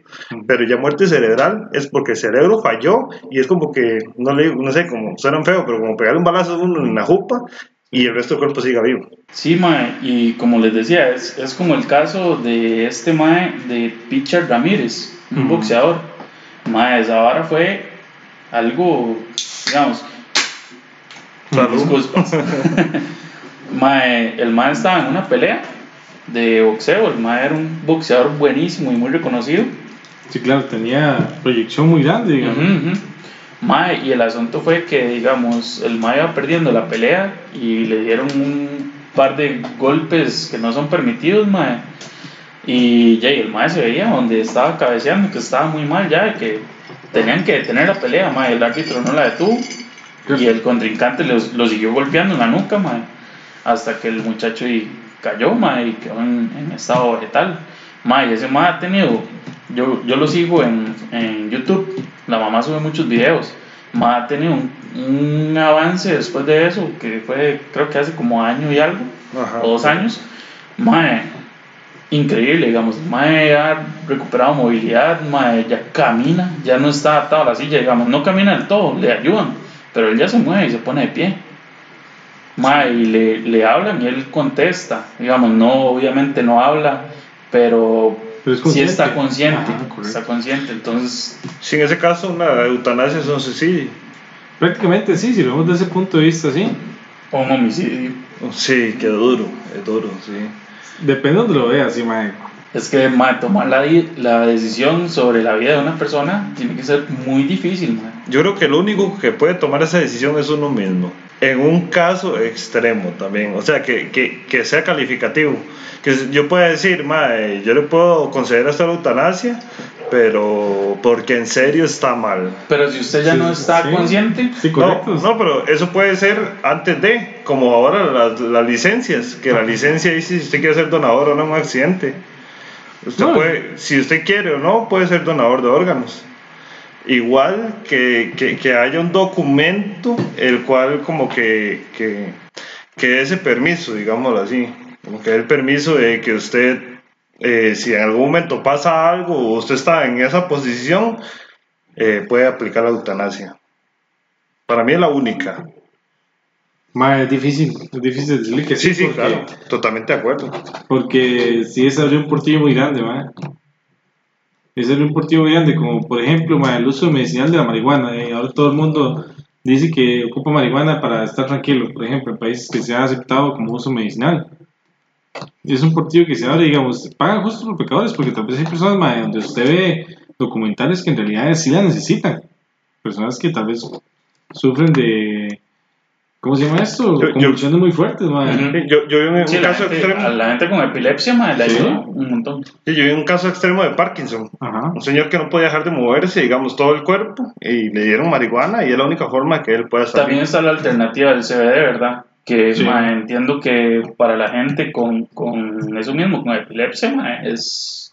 Pero ya muerte cerebral es porque el cerebro falló y es como que, no le digo, no sé, como suenan feo, pero como pegarle un balazo a uno en la jupa y el resto del cuerpo siga vivo. Sí, mae, y como les decía, es, es como el caso de este mae de Pitcher Ramírez, un boxeador. Mae, esa vara fue algo, digamos, Salud. mae, el mae estaba en una pelea de boxeo, el mae era un boxeador buenísimo y muy reconocido. Sí, claro, tenía proyección muy grande, digamos. Ujú, ujú. Mae, y el asunto fue que, digamos, el Mae iba perdiendo la pelea y le dieron un par de golpes que no son permitidos, Mae. Y ya, el Mae se veía donde estaba cabeceando, que estaba muy mal ya, que tenían que detener la pelea, Mae. El árbitro no la detuvo y el contrincante los- lo siguió golpeando en la nuca, Mae. Hasta que el muchacho y cayó, Mae, y quedó en, en estado vegetal. Mae, y ese Mae ha tenido, yo, yo lo sigo en, en YouTube, la mamá sube muchos videos. Mae ha tenido un, un avance después de eso, que fue creo que hace como año y algo, Ajá. o dos años. Mae, increíble, digamos. Mae ha recuperado movilidad, Mae ya camina, ya no está atado a la silla, digamos. No camina del todo, le ayudan, pero él ya se mueve y se pone de pie. Mae, y le, le hablan y él contesta, digamos, no, obviamente no habla, pero, Pero es sí está consciente, Ajá, correcto. está consciente, entonces, Sí, en ese caso, una eutanasia es un suicidio. Prácticamente sí, si lo vemos desde ese punto de vista, sí. o un homicidio. Sí, qué duro, es duro, sí. Depende de donde lo veas, sí, mae. Es que mae, tomar la, la decisión sobre la vida de una persona tiene que ser muy difícil, mae. Yo creo que el único que puede tomar esa decisión es uno mismo. En un caso extremo también, o sea, que, que, que sea calificativo. Que yo pueda decir, "Mae, yo le puedo conceder hasta la eutanasia, pero porque en serio está mal. Pero si usted ya Sí, no está sí. consciente, Sí, correcto. No, no, pero eso puede ser antes de, como ahora las, las licencias, que la licencia dice si usted quiere ser donador o no en un accidente. Usted No. puede, si usted quiere o no, puede ser donador de órganos. Igual que, que, que haya un documento el cual como que, que, que dé ese permiso, digámoslo así, como que el permiso de que usted, eh, si en algún momento pasa algo o usted está en esa posición, eh, puede aplicar la eutanasia. Para mí es la única. Ma, es difícil, es difícil decirle que sí. Sí, sí, porque, claro, totalmente de acuerdo. Porque si es abrir un portillo muy grande, ma. Es un portillo muy grande, como por ejemplo, el uso medicinal de la marihuana. eh, Ahora todo el mundo dice que ocupa marihuana para estar tranquilo, por ejemplo, en países que se ha aceptado como uso medicinal. Es un portillo que se abre, digamos, pagan justo los pecadores, porque tal vez hay personas donde usted ve documentales que en realidad sí la necesitan. Personas que tal vez sufren de. ¿Cómo se llama esto? Yo- yo- Convulsiones muy fuertes, ma. Ujú. Sí, Yo, yo vi un, un sí, la, caso gente, extremo, a la gente con epilepsia ma, le Sí. ayuda un montón. sí, yo vi un caso extremo de Parkinson. Ajá. Un señor que no podía dejar de moverse, digamos, todo el cuerpo, y le dieron marihuana, y es la única forma que él pueda estar También está la alternativa del CBD, ¿verdad? Que Sí. ma, entiendo que para la gente con, con eso mismo, con epilepsia, ma, es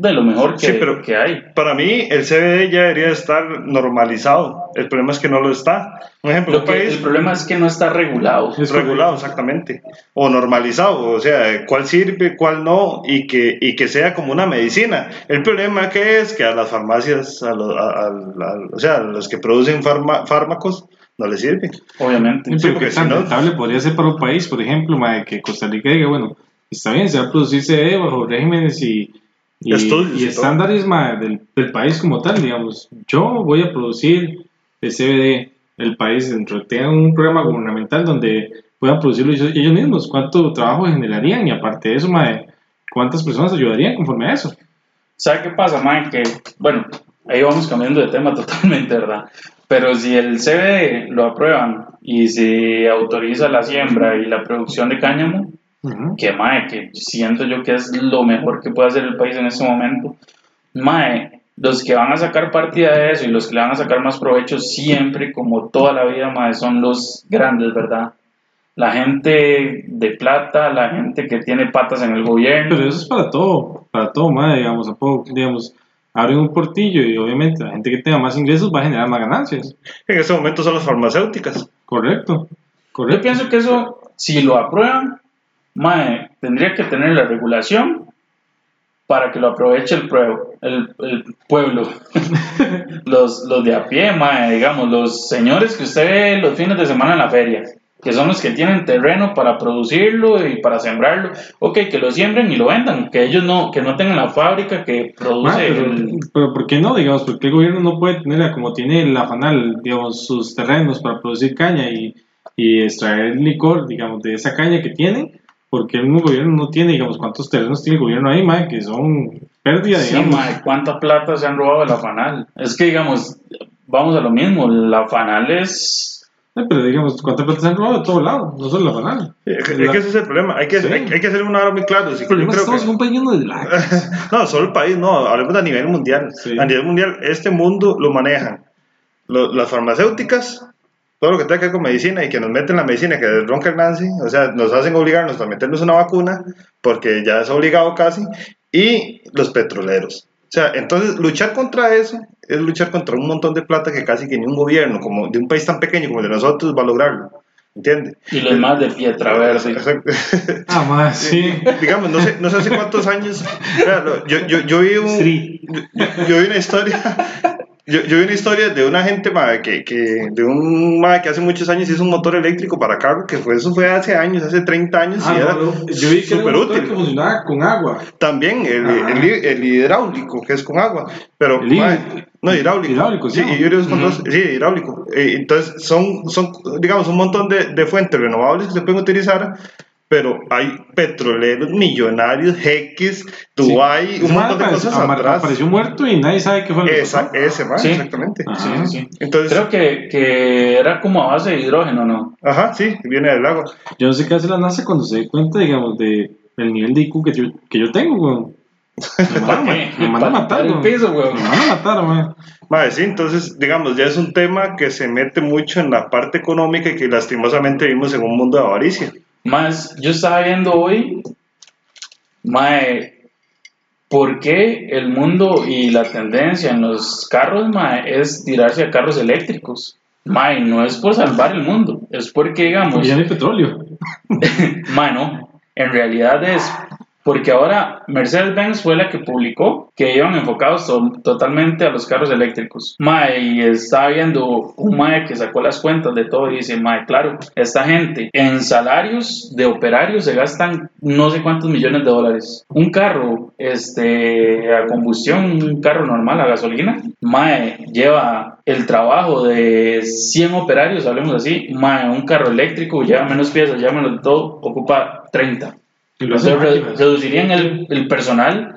de lo mejor que, Sí, pero- que hay. Para mí, el CBD ya debería estar normalizado. El problema es que no lo está. Un ejemplo, Lo que, país el problema es que no está regulado. Es regulado, exactamente. O normalizado, o sea, cuál sirve, cuál no, y que, y que sea como una medicina. El problema que es que a las farmacias, a los, a- a- a- o sea, a los que producen farma- fármacos, no les sirve. Obviamente. Sí, porque tan si no- podría ser para un país, por ejemplo, que Costa Rica diga, bueno, está bien, se va a producir CBD bajo regímenes y, y, y estándares del, del país como tal, digamos. Yo voy a producir el CBD, el país dentro tenga un programa gubernamental donde puedan producirlo ellos, ellos mismos, cuánto trabajo generarían y aparte de eso, ma, cuántas personas ayudarían conforme a eso. ¿Sabe qué pasa, Mike? Que, bueno, ahí vamos cambiando de tema totalmente, ¿verdad? Pero si el CBD lo aprueban y se autoriza la siembra y la producción de cáñamo, Que mae, que siento yo que es lo mejor que puede hacer el país en este momento. Mae, los que van a sacar partida de eso y los que le van a sacar más provecho siempre, como toda la vida, mae, son los grandes, ¿verdad? La gente de plata, la gente que tiene patas en el gobierno. Pero eso es para todo, para todo, ma, digamos, a poco, digamos, abren un portillo y obviamente la gente que tenga más ingresos va a generar más ganancias. En este momento son las farmacéuticas. Correcto, Yo correcto. pienso que eso, si lo aprueban, mae, tendría que tener la regulación para que lo aproveche el, pueblo el, el pueblo. los, los de a pie, mae, digamos, los señores que usted ve los fines de semana en la feria, que son los que tienen terreno para producirlo y para sembrarlo. Ok, que lo siembren y lo vendan, que ellos no, que no tengan la fábrica que produce pero, el- pero ¿por qué no? Digamos, porque el gobierno no puede tener, como tiene la FANAL, digamos, sus terrenos para producir caña y, y extraer licor, digamos, de esa caña que tiene, porque el mismo gobierno no tiene, digamos, cuántos terrenos tiene el gobierno ahí, ma, que son pérdida, Sí, digamos. mae, ¿cuánta plata se han robado de la FANAL? Es que, digamos, vamos a lo mismo, la FANAL es... Eh, pero digamos, ¿cuánta plata se han robado de todo lado? No solo la FANAL. Sí, Es que es que ese es el problema. Hay que, Sí. hay, hay que hacer una hora muy claro. Sí, problema yo creo estamos que- en un país lleno de. No, solo el país, no, hablemos a nivel mundial. Sí. A nivel mundial, este mundo lo manejan lo- las farmacéuticas, todo lo que tenga que ver con medicina y que nos meten la medicina que ronca el Nancy, o sea, nos hacen obligarnos a meternos una vacuna porque ya es obligado casi, y los petroleros. O sea, entonces luchar contra eso es luchar contra un montón de plata que casi que ni un gobierno, como de un país tan pequeño como el de nosotros, va a lograrlo. ¿Entiendes? Y los más de Pietra Verde. Ah, más, sí. digamos, no sé, no sé hace cuántos años, yo, yo, yo vi un, yo, yo vi una historia, yo, yo vi una historia de una gente que, que, de un que hace muchos años hizo un motor eléctrico para carro, que fue, eso fue hace años, hace 30 años, Ah, y era no, no, yo vi que era súper un útil. que funcionaba con agua. También el, el, el hidráulico, que es con agua, pero El no, hidráulico. hidráulico, sí, Ujú. dos- sí, hidráulico. Eh, entonces, son, son, digamos, un montón de, de fuentes renovables que se pueden utilizar, pero hay petroleros millonarios, jeques, Dubái, Sí. un montón de apareció- cosas amar- atrás. Apareció muerto y nadie sabe qué fue lo Esa, pasó. ese, man, Sí. exactamente. Ajá. Sí, sí, sí. Entonces, Creo que, que era como a base de hidrógeno, ¿no? ajá, sí, viene del agua. Yo no sé qué hace la NASA cuando se dé cuenta, digamos, de, del nivel de IQ que yo, que yo tengo, weón. Me van a matar, el weón. piso, Me van a matar, man. Mae, sí, entonces, digamos, ya es un tema que se mete mucho en la parte económica y que lastimosamente vivimos en un mundo de avaricia. Más, yo estaba viendo hoy, mae, ¿por qué el mundo y la tendencia en los carros, mae, es tirarse a carros eléctricos? Mae, no es por salvar el mundo, es porque, digamos, Porque ya no hay petróleo. mae, no, en realidad es porque ahora Mercedes-Benz fue la que publicó que iban enfocados to- totalmente a los carros eléctricos. Mae, y estaba viendo un Mae que sacó las cuentas de todo y dice, Mae, claro, esta gente en salarios de operarios se gastan no sé cuántos millones de dólares. Un carro este, a combustión, un carro normal a gasolina, Mae, lleva el trabajo de 100 operarios, hablemos así, Mae, un carro eléctrico lleva menos piezas, lleva menos de todo, ocupa 30. Y lo hacen Entonces, re- máquinas. reducirían el, el personal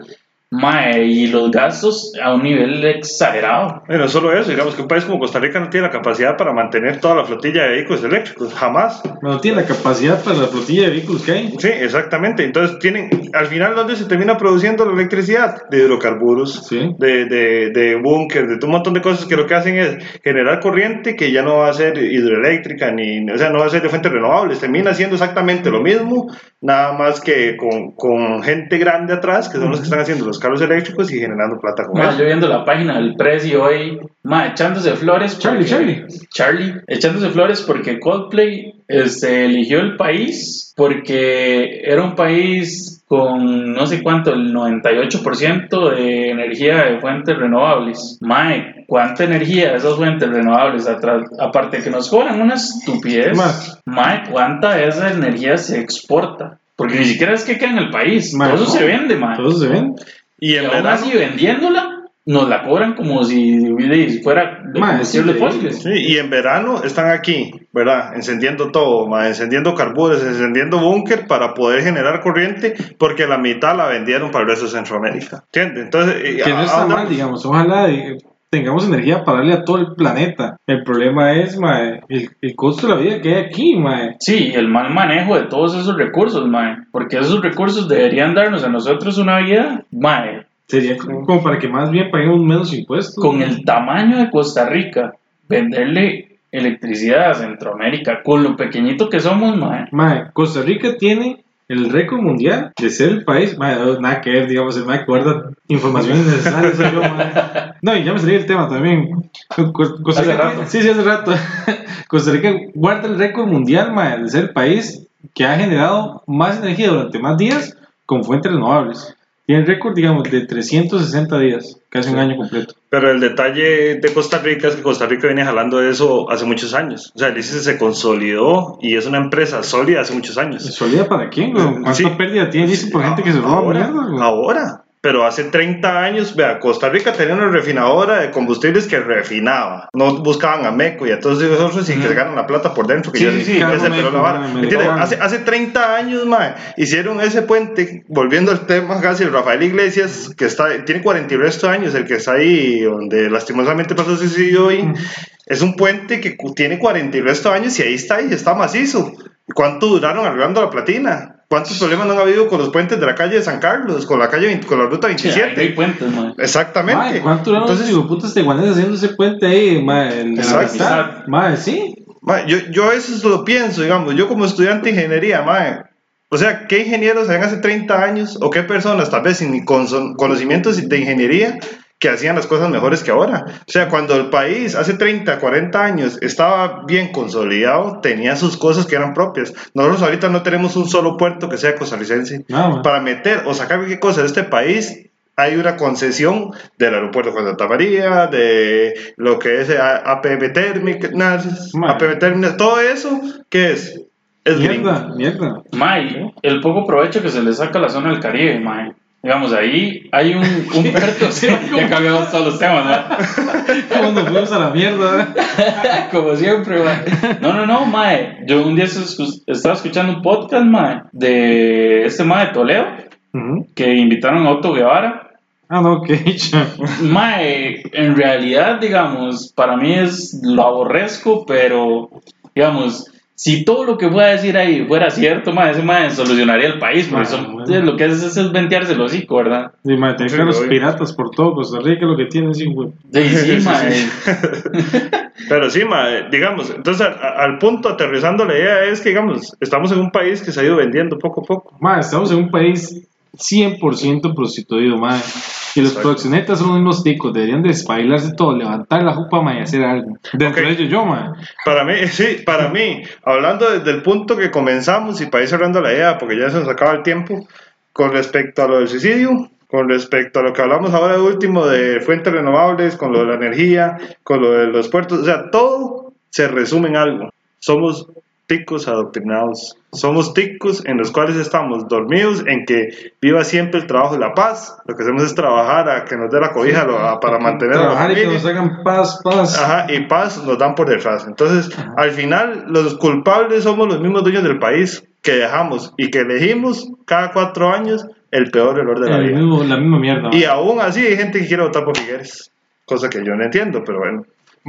mae, y los gastos a un nivel exagerado. Y no solo eso, digamos que un país como Costa Rica no tiene la capacidad para mantener toda la flotilla de vehículos eléctricos, jamás. No tiene la capacidad para la flotilla de vehículos que hay. Sí, exactamente. Entonces tienen, al final, ¿dónde se termina produciendo la electricidad? De hidrocarburos, Sí. de, de, de búnker, de un montón de cosas que lo que hacen es generar corriente que ya no va a ser hidroeléctrica, ni, o sea, no va a ser de fuentes renovables. Termina siendo exactamente lo mismo, nada más que con, con gente grande atrás, que son los que están haciendo los carros eléctricos y generando plata con eso. yo viendo la página del precio hoy, mae, echándose flores. Charlie, porque- Charlie, echándose flores porque Coldplay este, eligió el país porque era un país con no sé cuánto, el 98% de energía de fuentes renovables. Mae, ¿cuánta energía de esas fuentes renovables? Atra- aparte de que nos cobran una estupidez. Mae, ¿cuánta de esa energía se exporta? Porque ni siquiera es que queda en el país. Todo eso no. se vende, mae. Todos se ven. Y Y en aún verano, así vendiéndola, nos la cobran como si fuera de Mae, combustibles sí, fósiles. Sí, y en verano están aquí, ¿verdad? Encendiendo todo, ma, encendiendo carburos, encendiendo búnker para poder generar corriente, porque la mitad la vendieron para el resto de Centroamérica. ¿Entiendes? Entonces, Que no ¿a- está mal, digamos. Ojalá eh, tengamos energía para darle a todo el planeta. El problema es, mae, el, el costo de la vida que hay aquí, mae. Sí, el mal manejo de todos esos recursos, mae. Porque esos recursos deberían darnos a nosotros una vida, mae. Sería como como para que más bien paguemos menos impuestos. Con el tamaño de Costa Rica, venderle electricidad a Centroamérica, con lo pequeñito que somos, mae. Mae, Costa Rica tiene el récord mundial de ser el país. Mae, nada que ver, digamos, el mae información innecesaria. soy yo. No, y ya me salí el tema también. Co- Costa Hace Rica, rato. Sí, sí, hace rato. Costa Rica guarda el récord mundial, mae, de ser el país que ha generado más energía durante más días con fuentes renovables. Tiene el récord, digamos, de 360 días, casi un año completo. Pero el detalle de Costa Rica es que Costa Rica viene jalando eso hace muchos años. O sea, el ICE se consolidó y es una empresa sólida hace muchos años. ¿Solía para quién? güey? ¿Cuánta Sí. pérdida tiene? Dice por gente que se roba ahora, mierda. ahora. Pero hace 30 años, vea, Costa Rica tenía una refinadora de combustibles que refinaba. No buscaban a Meco y a todos esos otros y que se ganan la plata por dentro. Que Sí, ya, sí, sí. Hace, hace 30 años, mae, hicieron ese puente, volviendo al tema casi, el Rafael Iglesias, que está, tiene 40 y resto de años, el que está ahí, donde lastimosamente pasó suicidio hoy. Es un puente que tiene 40 y resto de años y ahí está, y está macizo. ¿Cuánto duraron arreglando la platina? ¿Cuántos problemas no han habido con los puentes de la calle de San Carlos, con la calle 20 con la ruta Sí, ahí 27? no hay puentes, mae. Exactamente. Mae, ¿cuánto duraron Entonces, los putas teguaneses haciendo ese puente ahí, mae? De la? Mae, sí. mae, yo, yo a veces lo pienso, digamos, yo como estudiante de ingeniería, mae, o sea, ¿qué ingenieros habían hace 30 años o qué personas, tal vez sin conocimientos de ingeniería, que hacían las cosas mejores que ahora? O sea, cuando el país hace 30, 40 años estaba bien consolidado, tenía sus cosas que eran propias. Nosotros ahorita no tenemos un solo puerto que sea costarricense. Para meter o sacar cualquier cosa de este país hay una concesión del aeropuerto de Santa María, de lo que es A- APM Mae. APM Térmica, todo eso, ¿qué es? Es gringo. Mierda, mierda. Mae, el poco provecho que se le saca a la zona del Caribe, mae. Digamos, ahí hay un, un puerto, sí, ya cambiamos todos los temas, mae. ¿Cómo nos fuimos a la mierda? Como siempre, mae. No, no, no, mae. Yo un día estaba escuchando un podcast, mae, de este mae de Toledo, que invitaron a Otto Guevara. Ah, no, qué hecha. Mae, en realidad, digamos, para mí es lo aborrezco, pero, digamos, si todo lo que pueda decir ahí fuera cierto, mae, ese mae solucionaría el país, porque Ah, bueno. lo que hace es, es ventearse el hocico, ¿verdad? Sí, mae, tener Sí, que los piratas por todo Costa Rica lo que tienen, sí, güey. Sí, sí, Sí. Pero sí, ma, digamos, entonces a- a- al punto aterrizando la idea es que, digamos, estamos en un país que se ha ido vendiendo poco a poco. Mae, estamos en un país 100% prostituido, mae. Y los proxenetas son mismos ticos, deberían despabilarse todo, levantar la jupa, mae, y hacer algo. Dentro de ellos yo, mae. Para mí, sí, para mí, hablando desde el punto que comenzamos y para ir cerrando la idea, porque ya se nos acaba el tiempo, con respecto a lo del suicidio, con respecto a lo que hablamos ahora de último de fuentes renovables, con lo de la energía, con lo de los puertos, o sea, todo se resume en algo. Somos ticos adoctrinados. Somos ticos en los cuales estamos dormidos en que viva siempre el trabajo y la paz. Lo que hacemos es trabajar a que nos dé la cobija lo- a- para mantener a la Trabajar y que familia. nos hagan paz, paz. Ajá, y paz nos dan por detrás. Entonces, al final, los culpables somos los mismos dueños del país que dejamos y que elegimos cada cuatro años el peor error de la El vida. mismo- la misma mierda. Y aún así hay gente que quiere votar por Figueres, cosa que yo no entiendo, pero bueno.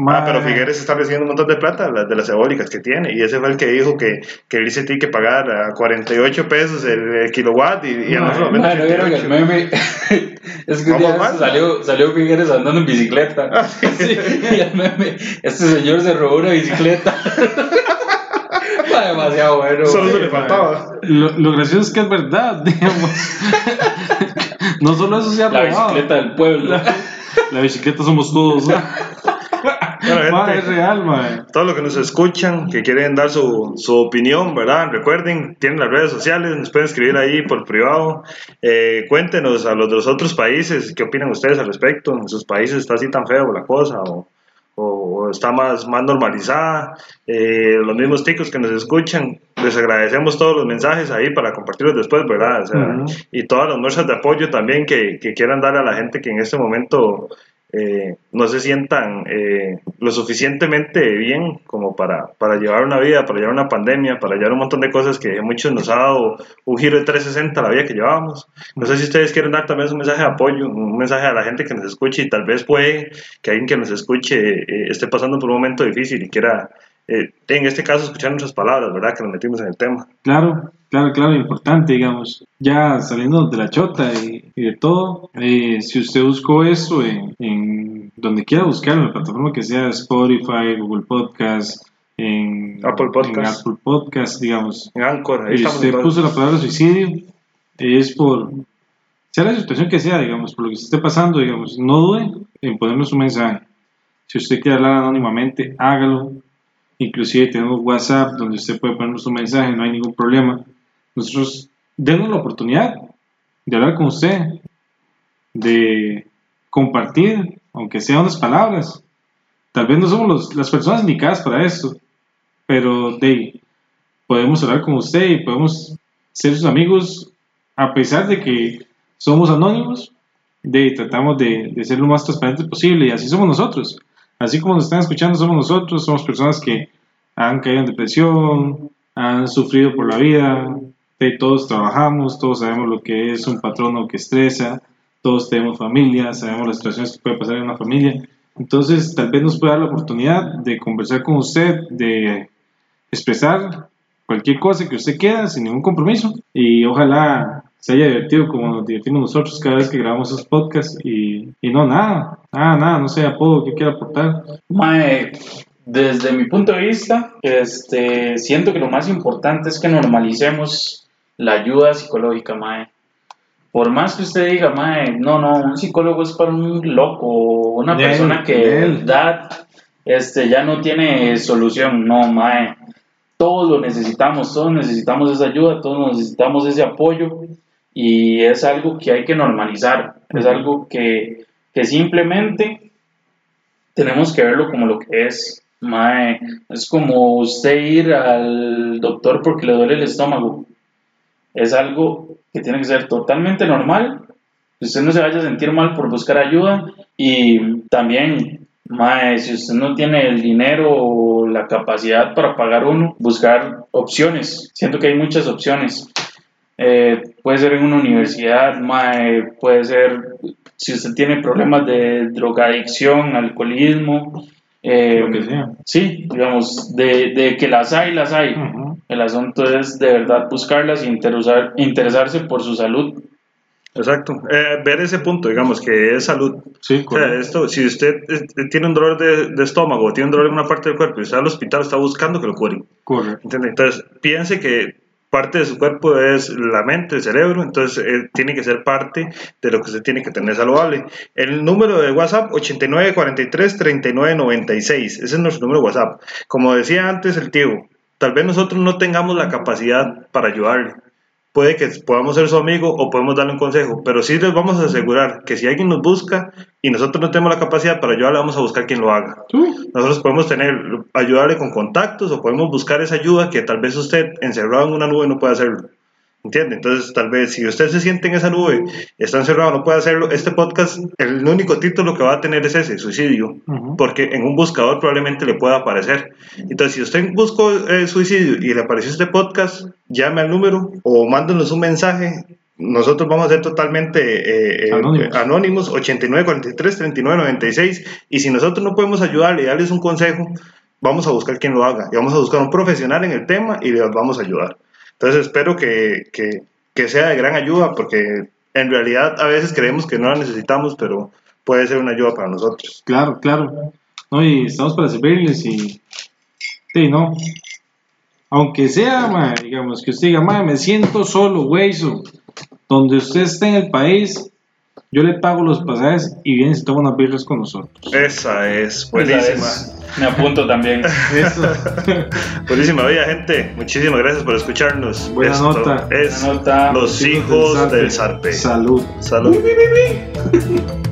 Ah, pero Figueres está recibiendo un montón de plata de las eólicas que tiene, y ese fue el que dijo que, que se tiene que pagar a 48 pesos el, el kilowatt, y, y a nosotros ¿no vieron el 38. meme? es que un día salió, salió Figueres andando en bicicleta. Sí, y el meme, este señor se robó una bicicleta. Mae, demasiado bueno. Solo se le faltaba. Lo, lo gracioso es que es verdad, digamos. no solo eso se ha La robado. bicicleta del pueblo. La, la bicicleta somos todos. Bueno, Mae, gente, es real, mae. todos los que nos escuchan, que quieren dar su, su opinión, ¿verdad? Recuerden, tienen las redes sociales, nos pueden escribir ahí por privado. Eh, cuéntenos a los de los otros países, ¿qué opinan ustedes al respecto? ¿En sus países está así tan feo la cosa o, o- o está más, más normalizada? Eh, los mismos ticos que nos escuchan, les agradecemos todos los mensajes ahí para compartirlos después, ¿verdad? O sea, Ujú. Y todas las muestras de apoyo también que, que quieran darle a la gente que en este momento eh, no se sientan eh, lo suficientemente bien como para, para llevar una vida, para llevar una pandemia, para llevar un montón de cosas que muchos nos ha dado un giro de 360 a la vida que llevábamos. No sé si ustedes quieren dar también un mensaje de apoyo, un mensaje a la gente que nos escuche y tal vez puede que alguien que nos escuche eh, esté pasando por un momento difícil y quiera, eh, en este caso, escuchar nuestras palabras, ¿verdad? Que nos metimos en el tema. Claro, claro, claro, importante, digamos. Ya saliendo de la chota y, y de todo, eh, si usted buscó eso en, en donde quiera buscarlo, en la plataforma que sea Spotify, Google Podcast, en Apple Podcast. en Apple Podcast, digamos, En Anchor, y usted en puso la palabra suicidio, es por, sea la situación que sea, digamos, por lo que esté pasando, digamos, no dude en ponernos un mensaje. Si usted quiere hablar anónimamente, hágalo. Inclusive tenemos WhatsApp donde usted puede ponernos un mensaje, no hay ningún problema. Nosotros denos la oportunidad de hablar con usted, de compartir, aunque sea unas palabras. Tal vez no somos las personas indicadas para esto, pero de podemos hablar con usted y podemos ser sus amigos a pesar de que somos anónimos, de tratamos de, de ser lo más transparente posible y así somos nosotros. Así como nos están escuchando, somos nosotros, somos personas que han caído en depresión, han sufrido por la vida, todos trabajamos, todos sabemos lo que es un patrono que estresa, todos tenemos familia, sabemos las situaciones que puede pasar en una familia. Entonces, tal vez nos pueda dar la oportunidad de conversar con usted, de expresar cualquier cosa que usted quiera sin ningún compromiso y ojalá se haya divertido como nos divertimos nosotros cada vez que grabamos esos podcasts y, y no, nada, nada, nada, no sé, apodo que quiera aportar. Mae, desde mi punto de vista, este, siento que lo más importante es que normalicemos la ayuda psicológica, mae. Por más que usted diga, mae, no, no, un psicólogo es para un loco, una persona que de verdad este, ya no tiene solución, no, mae. Todos lo necesitamos, todos necesitamos esa ayuda, todos necesitamos ese apoyo y es algo que hay que normalizar, es algo que, que simplemente tenemos que verlo como lo que es. Mae, es como usted ir al doctor porque le duele el estómago. Es algo que tiene que ser totalmente normal. que Usted no se vaya a sentir mal por buscar ayuda. Y también, mae, si usted no tiene el dinero o la capacidad para pagar uno, buscar opciones. Siento que hay muchas opciones. Eh, puede ser en una universidad, mae, puede ser si usted tiene problemas de drogadicción, alcoholismo, Eh, Lo que sea. sí, digamos, de, de que las hay, las hay. Ujú. El asunto es de verdad buscarlas y interesar- interesarse por su salud. Exacto. Eh, ver ese punto, digamos, que es salud. Sí, O sea, correcto. esto, si usted tiene un dolor de, de estómago tiene un dolor en una parte del cuerpo y está al hospital, está buscando que lo curen. correcto. ¿entiende? Entonces, piense que parte de su cuerpo es la mente, el cerebro, entonces eh, tiene que ser parte de lo que usted tiene que tener saludable. El número de WhatsApp, 8943-3996, ese es nuestro número de WhatsApp. Como decía antes el tío, tal vez nosotros no tengamos la capacidad para ayudarle. Puede que podamos ser su amigo o podemos darle un consejo, pero sí les vamos a asegurar que si alguien nos busca y nosotros no tenemos la capacidad para ayudarle, vamos a buscar quien lo haga. Nosotros podemos tener, ayudarle con contactos o podemos buscar esa ayuda que tal vez usted encerrado en una nube no puede hacerlo. ¿Entiende? Entonces, tal vez si usted se siente en esa nube está encerrado, no puede hacerlo, este podcast, el único título que va a tener es ese, suicidio, porque en un buscador probablemente le pueda aparecer. Entonces, si usted buscó eh, suicidio y le apareció este podcast, llame al número o mándenos un mensaje. Nosotros vamos a ser totalmente eh, eh, Anónimos. anónimos, 8943-3996. Y si nosotros no podemos ayudarle y darles un consejo, vamos a buscar quien lo haga. Y vamos a buscar un profesional en el tema y les vamos a ayudar. Entonces espero que, que, que sea de gran ayuda porque en realidad a veces creemos que no la necesitamos, pero puede ser una ayuda para nosotros. Claro, claro. No, y estamos para servirles y. Sí, no. Aunque sea, ma, digamos, que usted diga, ma, me siento solo, güey, so, donde usted esté en el país, yo le pago los pasajes y viene y se toma unas birras con nosotros. Esa es Esa buenísima. es- me apunto también. Eso. Buenísima, oye gente, muchísimas gracias por escucharnos. Buena Esto nota. Es Buena nota. Los hijos del zarpe. Salud. Salud.